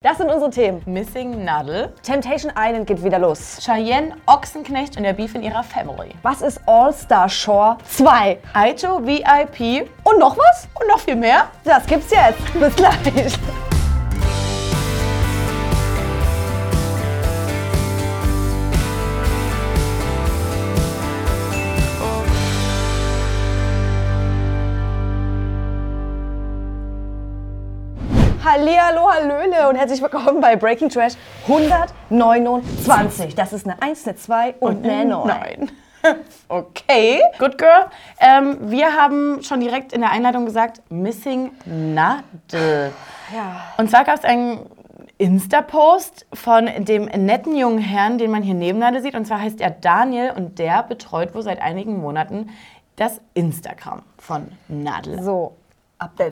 Das sind unsere Themen. Missing Nadel, Temptation Island geht wieder los. Cheyenne Ochsenknecht und der Beef in ihrer Family. Was ist All-Star Shore 2? Aito VIP Und noch was? und noch viel mehr. Das gibt's jetzt. Bis gleich. Hallihallo, Hallöle und herzlich willkommen bei Breaking Trash 129. Das ist eine 1, eine 2 und, eine 9. Nein. Okay, good girl. Ähm, wir haben schon direkt in der Einleitung gesagt, Missing Nadel. Ja. Und zwar gab es einen Insta-Post von dem netten jungen Herrn, den man hier neben Nadel sieht. Und zwar heißt er Daniel und der betreut wohl seit einigen Monaten das Instagram von Nadel. So,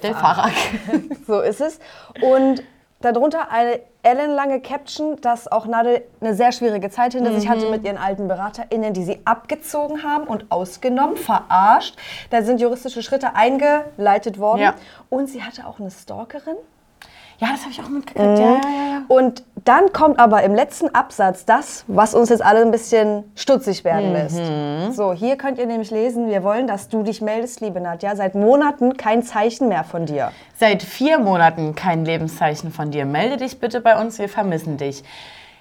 Der Fahrer. So ist es. Und darunter eine ellenlange Caption, dass auch Nadel eine sehr schwierige Zeit hinter sich Mhm. hatte mit ihren alten BeraterInnen, die sie abgezogen haben und ausgenommen, verarscht. Da sind juristische Schritte eingeleitet worden. Ja. Und sie hatte auch eine Stalkerin. Ja, das habe ich auch mitgekriegt. Ja, ja, ja. Und dann kommt aber im letzten Absatz das, was uns jetzt alle ein bisschen stutzig werden Mhm. lässt. So, hier könnt ihr nämlich lesen, wir wollen, dass du dich meldest, liebe Nadja. Seit Monaten kein Zeichen mehr von dir. Seit vier Monaten kein Lebenszeichen von dir. Melde dich bitte bei uns, wir vermissen dich.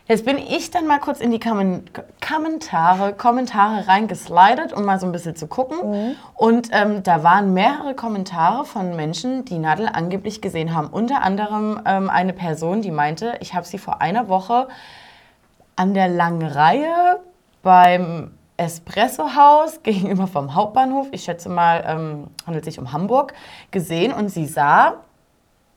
Jetzt bin ich dann mal kurz in die Kommen Kommentare, Kommentare reingeslidet, um mal so ein bisschen zu gucken. Und ähm, da waren mehrere Kommentare von Menschen, die Nadel angeblich gesehen haben. Unter anderem ähm, eine Person, die meinte, ich habe sie vor einer Woche an der langen Reihe beim Espresso-Haus gegenüber vom Hauptbahnhof, ich schätze mal, ähm, handelt sich um Hamburg, gesehen und sie sah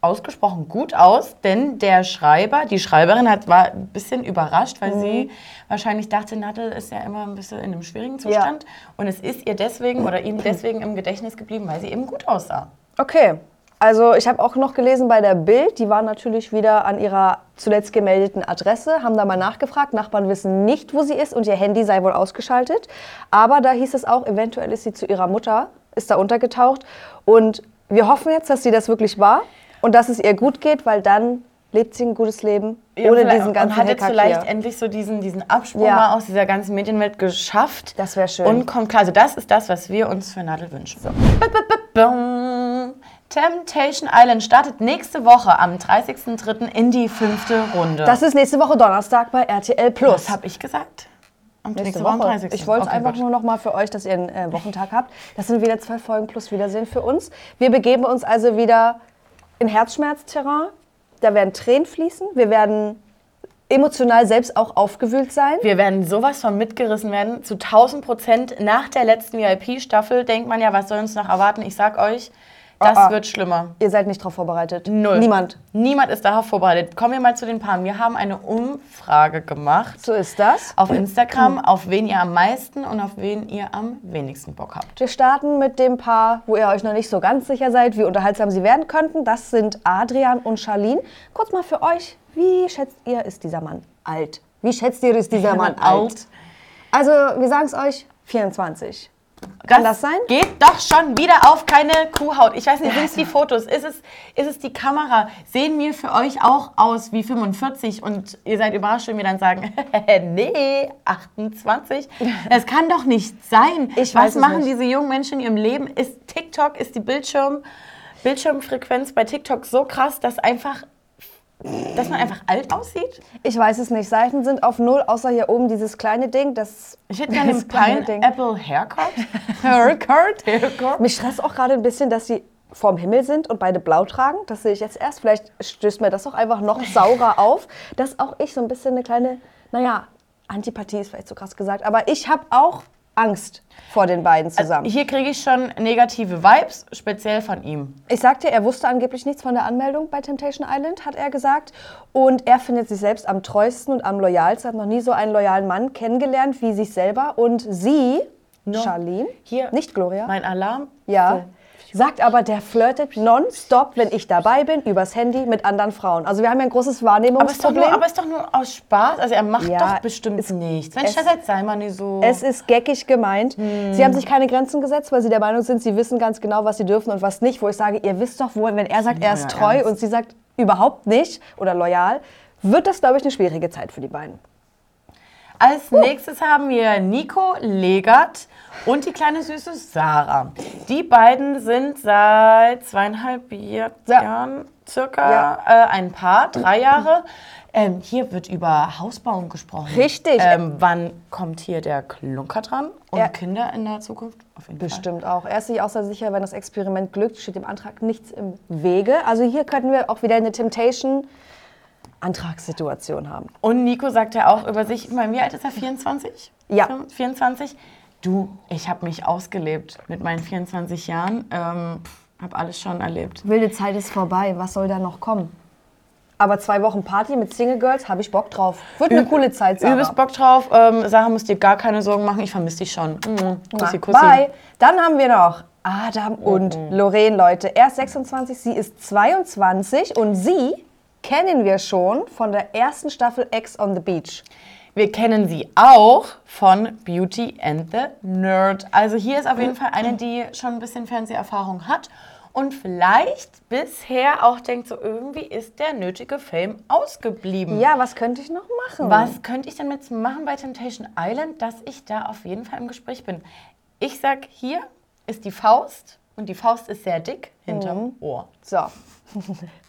ausgesprochen gut aus, denn der Schreiber, die Schreiberin hat, war ein bisschen überrascht, weil sie wahrscheinlich dachte, Nadel ist ja immer ein bisschen in einem schwierigen Zustand und es ist ihr deswegen oder ihm deswegen im Gedächtnis geblieben, weil sie eben gut aussah. Okay. Also ich habe auch noch gelesen bei der Bild, die waren natürlich wieder an ihrer zuletzt gemeldeten Adresse, haben da mal nachgefragt. Nachbarn wissen nicht, wo sie ist und ihr Handy sei wohl ausgeschaltet. Aber da hieß es auch, eventuell ist sie zu ihrer Mutter, ist da untergetaucht. Und wir hoffen jetzt, dass sie das wirklich war und dass es ihr gut geht, weil dann lebt sie ein gutes Leben ohne vielleicht- diesen ganzen und hat jetzt vielleicht hier. endlich so diesen, diesen Absprung Ja. mal aus dieser ganzen Medienwelt geschafft. Das wär schön. Und kommt klar. Also das ist das, was wir uns für Nadel wünschen. So. Temptation Island startet nächste Woche am 30.03. in die fünfte Runde. Das ist nächste Woche Donnerstag bei RTL Plus. Was habe ich gesagt? Am Nächste am Woche. 30.. Ich wollte Okay, einfach gut. nur noch mal für euch, dass ihr einen äh, Wochentag habt. Das sind wieder zwei Folgen plus Wiedersehen für uns. Wir begeben uns also wieder in Herzschmerzterrain. Da werden Tränen fließen. Wir werden emotional selbst auch aufgewühlt sein. Wir werden sowas von mitgerissen werden. Zu 1000 Prozent nach der letzten VIP-Staffel denkt man ja, was soll uns noch erwarten? Ich sag euch, das Ah, ah. wird schlimmer. Ihr seid nicht darauf vorbereitet. Null. Niemand. Niemand ist darauf vorbereitet. Kommen wir mal zu den Paaren. Wir haben eine Umfrage gemacht So ist das. auf Instagram, auf wen ihr am meisten und auf wen ihr am wenigsten Bock habt. Wir starten mit dem Paar, wo ihr euch noch nicht so ganz sicher seid, wie unterhaltsam sie werden könnten. Das sind Adrian und Charlene. Kurz mal für euch, wie schätzt ihr, ist dieser Mann alt? Wie schätzt ihr, ist dieser Mann alt? Also, wir sagen es euch, 24. Kann das sein? Geht doch schon wieder auf keine Kuhhaut. Ich weiß nicht, sind es die Fotos? Ist es, ist es die Kamera? Sehen wir für euch auch aus wie 45 und ihr seid überrascht, wenn wir dann sagen, nee, 28? Das kann doch nicht sein. Ich Was es machen nicht. diese jungen Menschen in ihrem Leben? Ist TikTok, ist die Bildschirm, Bildschirmfrequenz bei TikTok so krass, dass einfach, dass man einfach alt aussieht? Ich weiß es nicht. Seiten sind auf Null, außer hier oben dieses kleine Ding. Das, Ich hätte gerne einen kleine Ding. Pineapple Haircut. Haircut? Haircut? Mich stresst auch gerade ein bisschen, dass sie vorm Himmel sind und beide blau tragen. Das sehe ich jetzt erst. Vielleicht stößt mir das doch einfach noch saurer auf, dass auch ich so ein bisschen eine kleine, naja, Antipathie ist vielleicht so krass gesagt, aber ich habe auch Angst vor den beiden zusammen. Hier kriege ich schon negative Vibes, speziell von ihm. Ich sagte, er wusste angeblich nichts von der Anmeldung bei Temptation Island, hat er gesagt. Und er findet sich selbst am treuesten und am loyalsten. Hat noch nie so einen loyalen Mann kennengelernt wie sich selber. Und sie, Charlene, Hier. nicht Gloria, Mein Alarm? ja, sagt aber, der flirtet nonstop, wenn ich dabei bin, übers Handy mit anderen Frauen. Also wir haben ja ein großes Aber ist, doch Wahrnehmungsproblem. nur, aber ist doch nur aus Spaß. Also er macht Ja, doch bestimmt es- nichts. Mensch, es- das sei mal nicht so. Es ist geckig gemeint. Sie haben sich keine Grenzen gesetzt, weil sie der Meinung sind, sie wissen ganz genau, was sie dürfen und was nicht. Wo ich sage, ihr wisst doch, wo, wenn er sagt, er ist treu Ernst. und sie sagt, überhaupt nicht oder loyal, wird das, glaube ich, eine schwierige Zeit für die beiden. Als nächstes haben wir Nico Legert und die kleine süße Sarah. Die beiden sind seit zweieinhalb Jahr, Ja. Jahren circa Ja. äh, ein Paar, drei Jahre. Ähm, hier wird über Hausbauen gesprochen. Richtig. Ähm, wann kommt hier der Klunker dran? Und Ja. Kinder in der Zukunft? Auf jeden Fall. Bestimmt auch. Er ist sich auch sehr sicher, wenn das Experiment glückt, steht dem Antrag nichts im Wege. Also hier könnten wir auch wieder eine Temptation-Antragssituation haben. Und Nico sagt ja auch über sich, ich meine, wie alt ist er? 24? Ja. 24? Du, ich habe mich ausgelebt mit meinen 24 Jahren. Ähm, habe alles schon erlebt. Wilde Zeit ist vorbei. Was soll da noch kommen? Aber zwei Wochen Party mit Single Girls habe ich Bock drauf. Wird eine coole Zeit, Sarah. Übelst Bock drauf. Ähm, Sarah muss dir gar keine Sorgen machen. Ich vermisse dich schon. Mhm. Kussi, kussi. Bye. Dann haben wir noch Adam und Lorraine, Leute. Er ist 26, sie ist 22 und sie kennen wir schon von der ersten Staffel Ex on the Beach. Wir kennen sie auch von Beauty and the Nerd. Also hier ist auf jeden Fall eine, die schon ein bisschen Fernseherfahrung hat und vielleicht bisher auch denkt, so irgendwie ist der nötige Fame ausgeblieben. Ja, was könnte ich noch machen? Was könnte ich denn jetzt machen bei Temptation Island, dass ich da auf jeden Fall im Gespräch bin? Ich sag, hier ist die Faust und die Faust ist sehr dick hinterm Ohr. So.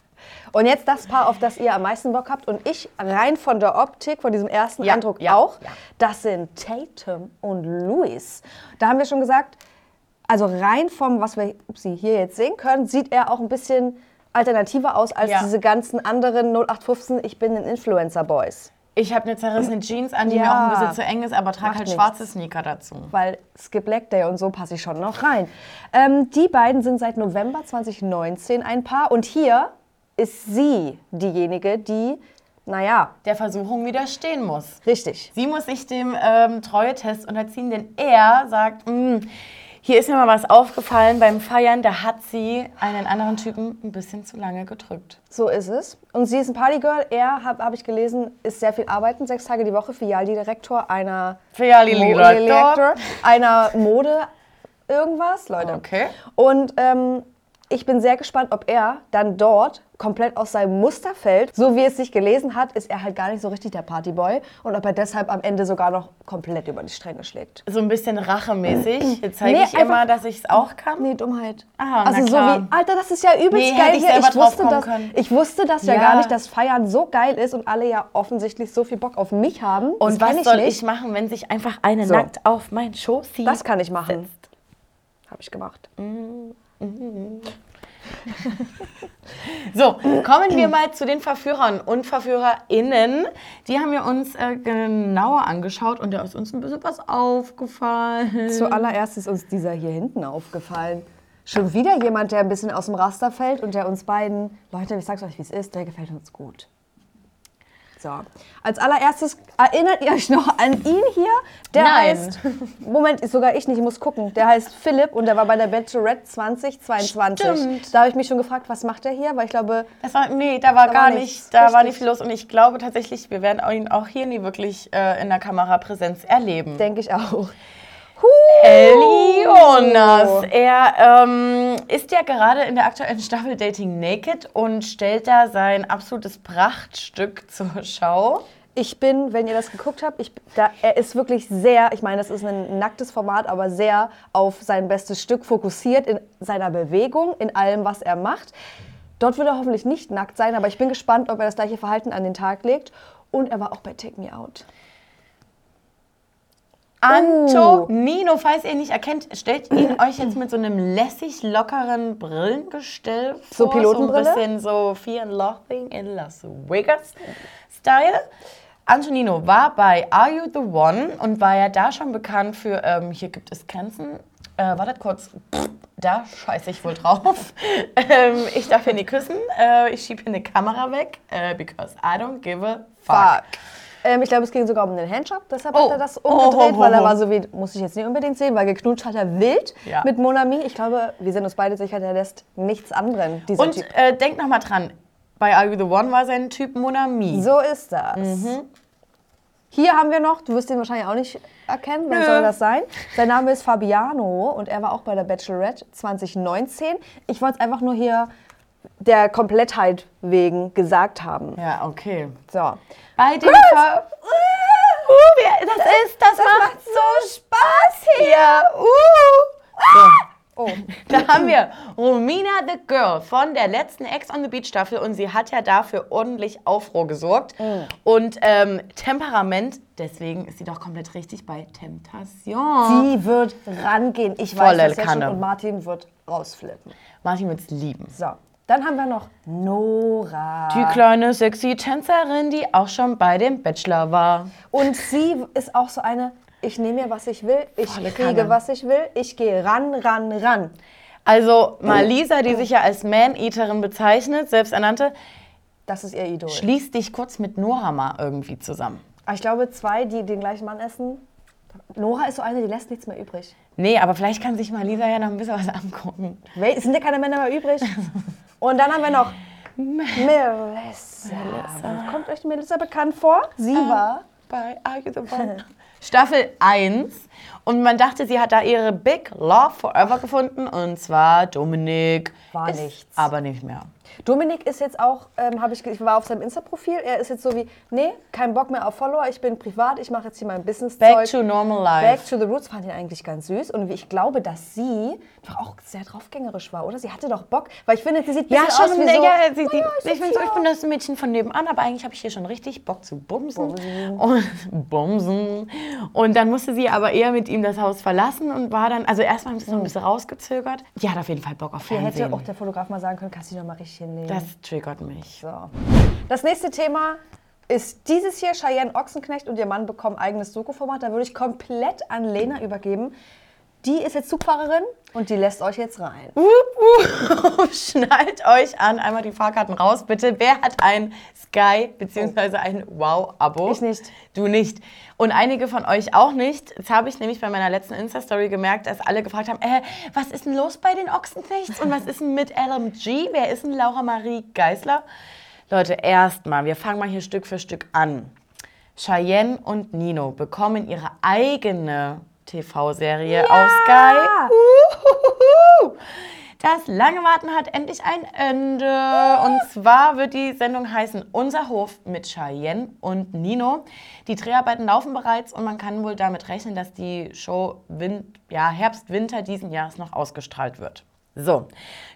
Und jetzt das Paar, auf das ihr am meisten Bock habt und ich rein von der Optik, von diesem ersten Ja, Eindruck ja, auch. ja. Das sind Tatum und Louis. Da haben wir schon gesagt, also rein vom, was wir Sie hier jetzt sehen können, sieht er auch ein bisschen alternativer aus als diese ganzen anderen 0815 Ich bin ein Influencer Boys. Ich habe eine zerrissene Jeans an, die mir Ja. auch ein bisschen zu eng ist, aber trage halt nichts. schwarze Sneaker dazu. weil Skip Black Day und so passe ich schon noch rein. Ähm, die beiden sind seit November 2019 ein Paar und hier ist sie diejenige, die, naja, Der Versuchung widerstehen muss. richtig. Sie muss sich dem ähm, Treue-Test unterziehen, denn er sagt, "Mm, hier ist mir mal was aufgefallen beim Feiern, da hat sie einen anderen Typen ein bisschen zu lange gedrückt. So ist es. Und sie ist ein Partygirl. Er, habe hab ich gelesen, ist sehr viel arbeiten, sechs Tage die Woche, Filialdirektor einer Filialdirektor. Einer Mode irgendwas, Leute. Okay. Und ähm, ich bin sehr gespannt, ob er dann dort komplett aus seinem Muster fällt. So wie es sich gelesen hat, ist er halt gar nicht so richtig der Partyboy. Und ob er deshalb am Ende sogar noch komplett über die Stränge schlägt. So ein bisschen rachemäßig. Jetzt zeige Nee, ich immer, einfach- dass ich es auch kann. Nee, Dummheit. Aha, also so klar. wie, Alter, das ist ja übelst Nee, geil ich hier. Ich wusste, drauf das, kommen können. ich wusste das ja. Ja. gar nicht, dass Feiern so geil ist und alle ja offensichtlich so viel Bock auf mich haben. Und was soll nicht. ich machen, wenn sich einfach eine So. nackt auf mein Schoß zieht? Das kann ich machen. Habe ich gemacht. So, kommen wir mal zu den Verführern und VerführerInnen. Die haben wir uns äh, genauer angeschaut und da ist uns ein bisschen was aufgefallen. Zuallererst ist uns dieser hier hinten aufgefallen. Schon wieder jemand, der ein bisschen aus dem Raster fällt und der uns beiden, Leute, ich sag's euch, wie es ist, der gefällt uns gut. So, als allererstes erinnert ihr euch noch an ihn hier? Der Nein. heißt, Moment, sogar ich nicht, ich muss gucken. Der heißt Philipp und der war bei der Bachelorette 2022. Stimmt. Da habe ich mich schon gefragt, was macht er hier? Weil ich glaube, Das war, nee, da war Da gar war nicht, nichts, da war richtig. nicht viel los und ich glaube tatsächlich, wir werden ihn auch hier nie wirklich äh, in der Kamerapräsenz erleben. denke ich auch. Eli Jonas, er ähm, ist ja gerade in der aktuellen Staffel Dating Naked und stellt da sein absolutes Prachtstück zur Schau. Ich bin, wenn ihr das geguckt habt, ich, da, er ist wirklich sehr, ich meine, das ist ein nacktes Format, aber sehr auf sein bestes Stück fokussiert in seiner Bewegung, in allem, was er macht. Dort wird er hoffentlich nicht nackt sein, aber ich bin gespannt, ob er das gleiche Verhalten an den Tag legt. Und er war auch bei Take Me Out. Antonino, falls ihr ihn nicht erkennt, stellt ihn euch jetzt mit so einem lässig lockeren Brillengestell vor. So Pilotenbrille? So ein bisschen so Fear and Loathing in Las Vegas Style. Antonino war bei Are You the One und war ja da schon bekannt für ähm, Hier gibt es Grenzen. Äh, wartet kurz. Pff, Da scheiße ich wohl drauf. ähm, ich darf hier nie küssen. Äh, ich schiebe hier eine Kamera weg. Äh, because I don't give a fuck. Fuck. Ähm, ich glaube, es ging sogar um den Handjob, deshalb Oh. hat er das umgedreht, Oh, oh, weil er oh. war so wie, muss ich jetzt nicht unbedingt sehen, weil geknutscht hat er wild Ja. mit Monami. Ich glaube, wir sind uns beide sicher, der lässt nichts anderen, dieser Und Typ. äh, denkt noch mal dran. Bei Are You the One war sein Typ Monami. So ist das. Mhm. Hier haben wir noch, du wirst ihn wahrscheinlich auch nicht erkennen, wer soll das sein? Sein Name ist Fabiano und er war auch bei der Bachelorette 2019. Ich wollte es einfach nur hier der Komplettheit wegen gesagt haben. Ja, okay. So. Bei dem Ver uh, wer, das, ist, das, macht so Spaß hier. Uh. So. Oh. Da haben wir Romina the Girl von der letzten Ex on the Beach Staffel und sie hat ja dafür ordentlich Aufruhr gesorgt. Mm. Und ähm, Temperament, deswegen ist sie doch komplett richtig bei Temptation. Sie wird rangehen. Ich Volle weiß das jetzt schon und Martin wird rausflippen. Martin wird's lieben. So. Dann haben wir noch Nora. Die kleine sexy Tänzerin, die auch schon bei dem Bachelor war. Und sie ist auch so eine, ich nehme mir, was ich will, ich Volle kriege, Kanne. was ich will, ich gehe ran, ran, ran. Also Malisa, die sich ja als Man-Eaterin bezeichnet, selbsternannte, Das ist ihr Idol. schließt dich kurz mit Nora mal irgendwie zusammen. Aber ich glaube, zwei, die den gleichen Mann essen. Nora ist so eine, die lässt nichts mehr übrig. Nee, aber vielleicht kann sich Malisa ja noch ein bisschen was angucken. Wel- sind ja keine Männer mehr übrig. Und dann haben wir noch Melissa. Kommt euch Melissa bekannt vor? Sie war. Bei Are You the One? Staffel 1. Und man dachte, sie hat da ihre Big Love Forever gefunden. Und zwar Dominik. War nichts. Aber nicht mehr. Dominik ist jetzt auch, ähm, habe ich, ich war auf seinem Insta-Profil, er ist jetzt so wie, nee, kein Bock mehr auf Follower, ich bin privat, ich mache jetzt hier mein Business-Zeug. Back to normal life. Back to the Roots fand ich eigentlich ganz süß und ich glaube, dass sie doch auch sehr draufgängerisch war, oder? Sie hatte doch Bock, weil ich finde, sie sieht Ja, schon. aus wie so, ja, sie, die, Ja, ich, bin so, ich bin das Mädchen von nebenan, aber eigentlich habe ich hier schon richtig Bock zu bumsen. Und, bumsen. Und dann musste sie aber eher mit ihm das Haus verlassen und war dann, also erstmal haben sie es noch ein bisschen rausgezögert. Die hat auf jeden Fall Bock auf Hier hätte Fernsehen. auch der Fotograf mal sagen können, kannst du dich noch mal richtig hinlegen. Das triggert mich. so. Das nächste Thema ist dieses hier, Cheyenne Ochsenknecht und ihr Mann bekommen eigenes Doku-Format. Da würde ich komplett an Lena übergeben. Die ist jetzt Zugfahrerin und die lässt euch jetzt rein. Wup, wup. Schnallt euch an, einmal die Fahrkarten raus, bitte. Wer hat ein Sky bzw. ein Wow-Abo? Ich nicht. Du nicht. Und einige von euch auch nicht. Jetzt habe ich nämlich bei meiner letzten Insta-Story gemerkt, dass alle gefragt haben, äh, was ist denn los bei den Ochsenknechts und was ist denn mit LMG? Wer ist denn Laura Marie Geisler? Leute, erstmal, wir fangen mal hier Stück für Stück an. Cheyenne und Nino bekommen ihre eigene TV-Serie auf Sky. Das lange Warten hat endlich ein Ende. Und zwar wird die Sendung heißen Unser Hof mit Cheyenne und Nino. Die Dreharbeiten laufen bereits und man kann wohl damit rechnen, dass die Show Win ja, Herbst, Winter diesen Jahres noch ausgestrahlt wird. So,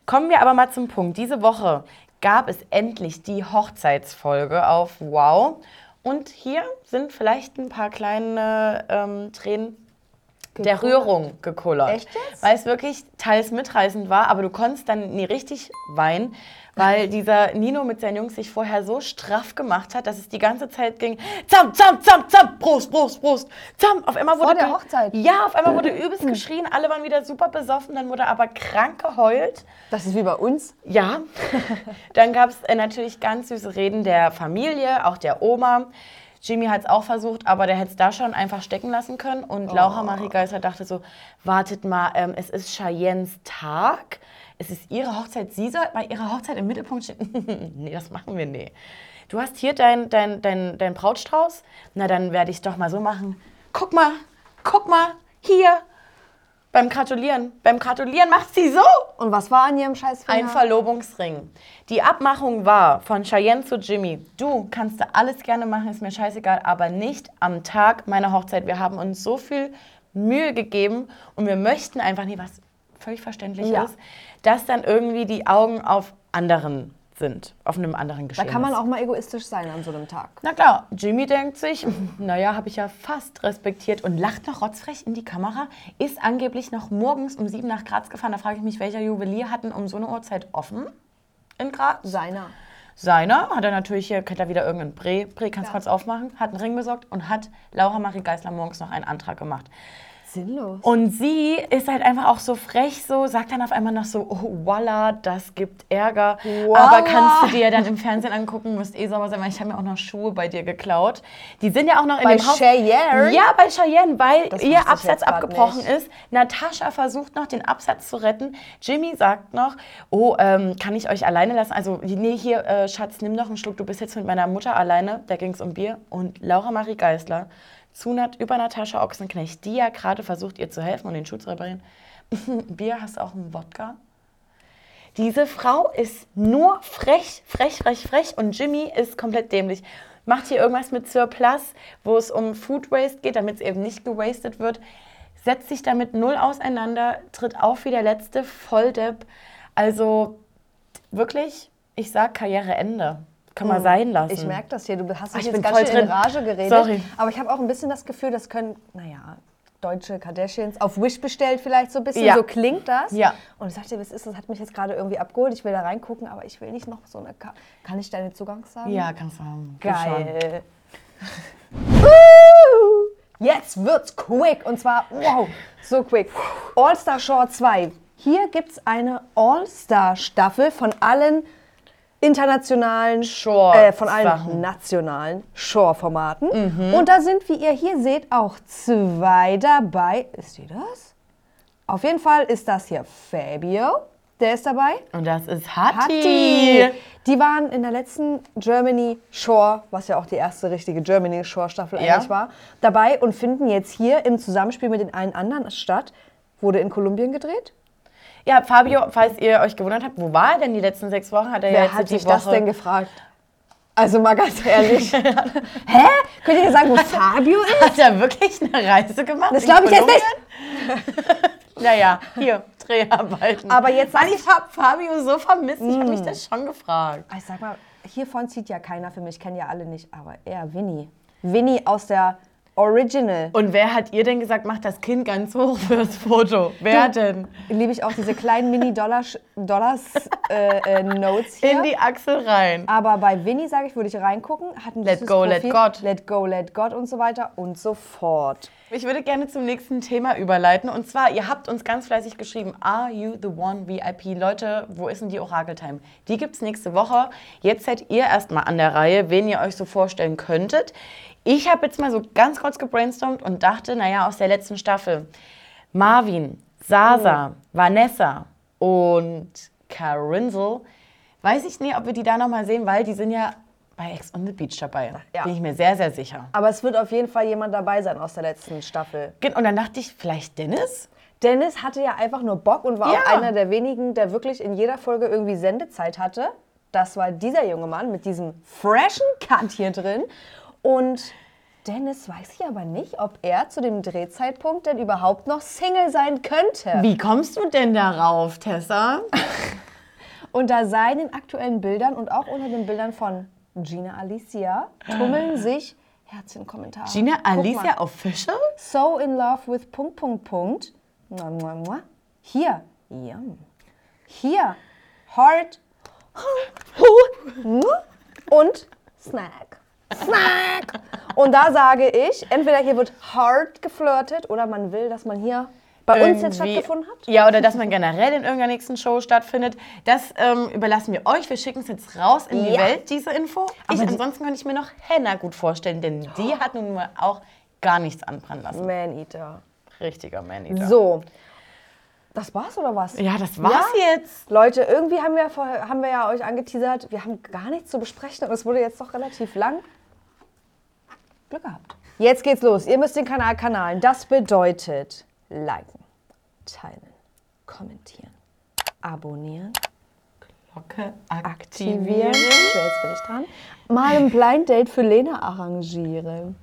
kommen wir aber mal zum Punkt. Diese Woche gab es endlich die Hochzeitsfolge auf Wow. Und hier sind vielleicht ein paar kleine ähm, Tränen der Rührung gekullert. Echt jetzt? Weil es wirklich teils mitreißend war, aber du konntest dann nie richtig weinen, weil dieser Nino mit seinen Jungs sich vorher so straff gemacht hat, dass es die ganze Zeit ging, zam, zam, zam, zam, Brust, Brust, Brust, zam. Auf einmal Vor wurde der ge- Hochzeit? Ja, auf einmal wurde übelst geschrien, alle waren wieder super besoffen, dann wurde aber krank geheult. Das ist wie bei uns. Ja, dann gab es äh, natürlich ganz süße Reden der Familie, auch der Oma. Jimmy hat es auch versucht, aber der hätte es da schon einfach stecken lassen können. Und Laura Marie Geisler dachte so, wartet mal, ähm, es ist Cheyennes Tag, es ist ihre Hochzeit, sie soll bei ihrer Hochzeit im Mittelpunkt stehen. nee, das machen wir nicht. Du hast hier dein, dein, dein, dein Brautstrauß, na dann werde ich doch mal so machen. Guck mal, guck mal, hier, beim Gratulieren. Beim Gratulieren macht sie so. Und was war an ihrem Scheißfinger? Ein Verlobungsring. Die Abmachung war von Cheyenne zu Jimmy, du kannst da alles gerne machen, ist mir scheißegal, aber nicht am Tag meiner Hochzeit. Wir haben uns so viel Mühe gegeben und wir möchten einfach nicht, was völlig verständlich Ja. ist, dass dann irgendwie die Augen auf anderen sind, auf einem anderen Da Geschehen. kann man auch mal egoistisch sein an so einem Tag. Na klar, Jimmy denkt sich, naja, habe ich ja fast respektiert und lacht noch rotzfrech in die Kamera, ist angeblich noch morgens um sieben nach Graz gefahren. Da frage ich mich, welcher Juwelier hat denn um so eine Uhrzeit offen in Graz? Seiner. Seiner hat er natürlich hier, kennt er wieder irgendeinen Bre, Bre kannst du kurz aufmachen, hat einen Ring besorgt und hat Laura Marie Geisler morgens noch einen Antrag gemacht. Sinnlos. Und sie ist halt einfach auch so frech, so sagt dann auf einmal noch so, oh voila, das gibt Ärger. Voila. Aber kannst du dir dann im Fernsehen angucken, musst eh sauber sein, weil ich habe mir auch noch Schuhe bei dir geklaut. Die sind ja auch noch in Bei dem Haus. Cheyenne? Ja, bei Cheyenne, weil Das ihr Absatz abgebrochen nicht. ist. Natascha versucht noch, den Absatz zu retten. Jimmy sagt noch, oh, ähm, kann ich euch alleine lassen? Also, nee, hier, äh, Schatz, nimm noch einen Schluck, du bist jetzt mit meiner Mutter alleine. Da ging es um Bier. Und Laura Marie Geisler zu Nat über Natascha Ochsenknecht, die ja gerade versucht, ihr zu helfen und den Schuh zu reparieren. Bier, hast du auch einen Wodka? Diese Frau ist nur frech, frech, frech, frech und Jimmy ist komplett dämlich. Macht hier irgendwas mit Surplus, wo es um Food Waste geht, damit es eben nicht gewastet wird. Setzt sich damit null auseinander, tritt auf wie der letzte Volldepp. Also wirklich, ich sag Karriereende. Kann man sein lassen. Ich merke das hier, du hast dich ich jetzt ganz schön in drin. Rage geredet. Sorry. Aber ich habe auch ein bisschen das Gefühl, das können, naja, deutsche Kardashians auf Wish bestellt vielleicht so ein bisschen. Ja. So klingt das. Ja. Und ich sagte, was ist das? Hat mich jetzt gerade irgendwie abgeholt. Ich will da reingucken, aber ich will nicht noch so eine. Ka kann ich deine Zugangsdaten? Ja, kannst du haben. Geil. Jetzt wird's quick und zwar, wow, so quick. All-Star Shore 2. Hier gibt's eine All-Star-Staffel von allen internationalen Shore äh, von allen Sachen. nationalen Shore-Formaten. Und da sind, wie ihr hier seht, auch zwei dabei. Ist die das? Auf jeden Fall ist das hier Fabio. Der ist dabei. Und das ist Hatti. Hatti. Die waren in der letzten Germany Shore, was ja auch die erste richtige Germany Shore Staffel Ja. eigentlich war, dabei und finden jetzt hier im Zusammenspiel mit den allen anderen statt. Wurde in Kolumbien gedreht? Ja, Fabio, falls ihr euch gewundert habt, wo war er denn die letzten sechs Wochen? Hat er ja Wer jetzt hat sich das denn gefragt? Also mal ganz ehrlich. Hä? Könnt ihr sagen, wo Fabio ist? Hat er wirklich eine Reise gemacht? Das glaube ich jetzt nicht. Naja, hier, Dreharbeiten. Aber jetzt Weil sag ich habe Fabio so vermisst, ich habe mich das schon gefragt. Ich sag mal, hiervon zieht ja keiner für mich, kennen ja alle nicht, aber er, Winnie. Winnie aus der Original. Und wer hat ihr denn gesagt, macht das Kind ganz hoch fürs Foto? Wer denn? Liebe ich auch diese kleinen Mini-Dollars-Notes äh, äh, hier. In die Achsel rein. Aber bei Winnie, sage ich, würde ich reingucken. Hat ein Let go, let Profil. God. Let go, let God und so weiter und so fort. Ich würde gerne zum nächsten Thema überleiten. Und zwar, ihr habt uns ganz fleißig geschrieben, Are you the one VIP? Leute, wo ist denn die Orakeltime? Die gibt es nächste Woche. Jetzt seid ihr erstmal an der Reihe, wen ihr euch so vorstellen könntet. Ich habe jetzt mal so ganz kurz gebrainstormt und dachte, naja, aus der letzten Staffel. Marvin, Sasa, Vanessa und Carinzel. Weiß ich nicht, ob wir die da nochmal sehen, weil die sind ja bei Ex on the Beach dabei. Ja. Bin ich mir sehr, sehr sicher. Aber es wird auf jeden Fall jemand dabei sein aus der letzten Staffel. Und dann dachte ich, vielleicht Dennis? Dennis hatte ja einfach nur Bock und war Ja. auch einer der wenigen, der wirklich in jeder Folge irgendwie Sendezeit hatte. Das war dieser junge Mann mit diesem freshen Cut hier drin. Und Dennis weiß ich aber nicht, ob er zu dem Drehzeitpunkt denn überhaupt noch Single sein könnte. Wie kommst du denn darauf, Tessa? Unter seinen aktuellen Bildern und auch unter den Bildern von Gina Alicia tummeln sich Herzchen-Kommentare. Gina. Alicia Official? So in love with Punkt, Punkt, Punkt. Mua, mua, mua. Hier, yum. Hier, Heart. Und Snack. Snack. Und da sage ich, entweder hier wird hard geflirtet oder man will, dass man hier bei uns jetzt stattgefunden hat. Ja, oder dass man generell in irgendeiner nächsten Show stattfindet. Das ähm, überlassen wir euch. Wir schicken es jetzt raus in die Ja. Welt, diese Info. Aber ansonsten könnte ich mir noch Henna gut vorstellen, denn die hat nun mal auch gar nichts anbrennen lassen. Man-Eater. Richtiger Man. So. Das war's oder was? Ja, das war's jetzt. Leute, irgendwie haben wir, haben wir ja euch angeteasert, wir haben gar nichts zu besprechen und es wurde jetzt doch relativ lang. Glück gehabt. Jetzt geht's los. Ihr müsst den Kanal kanalen. Das bedeutet liken, teilen, kommentieren, abonnieren, Glocke aktivieren. So, Jetzt bin ich dran. Mal ein Blind Date für Lena arrangieren.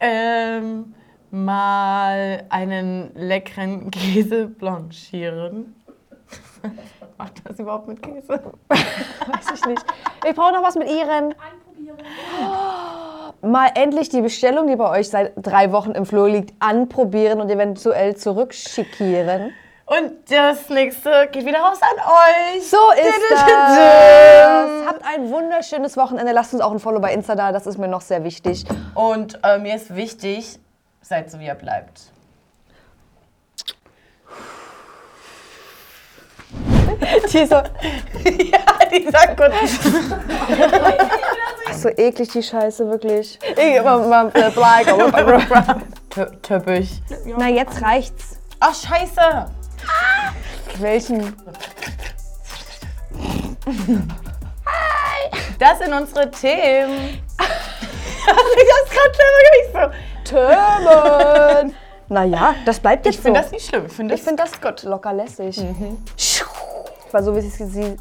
Ähm, mal einen leckeren Käse blanchieren. Macht das überhaupt mit Käse? Weiß ich nicht. Ich brauche noch was mit Iren. Anprobieren. Mal endlich die Bestellung, die bei euch seit drei Wochen im Flur liegt, anprobieren und eventuell zurückschickieren. Und das nächste geht wieder raus an euch. So ist das. Didididum. Habt ein wunderschönes Wochenende. Lasst uns auch ein Follow bei Insta da, das ist mir noch sehr wichtig. Und äh, mir ist wichtig, seid so wie ihr bleibt. Die so, ja, gut. so eklig, die Scheiße, wirklich. Ich, ma, ma, Black, Tö- Töppisch. Na, jetzt reicht's. Ach, scheiße. Welchen? Das sind unsere Themen. ich hab's gerade selber gar nicht so. Türmen. Naja, das bleibt jetzt Ich finde so. das nicht schlimm. Ich finde ich finde das gut. locker lässig. perfekt, weil so wie sie sie.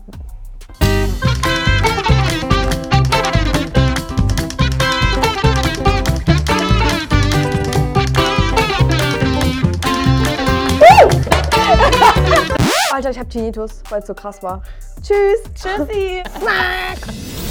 Ich hab Tinnitus, weil es so krass war. Tschüss. Tschüssi.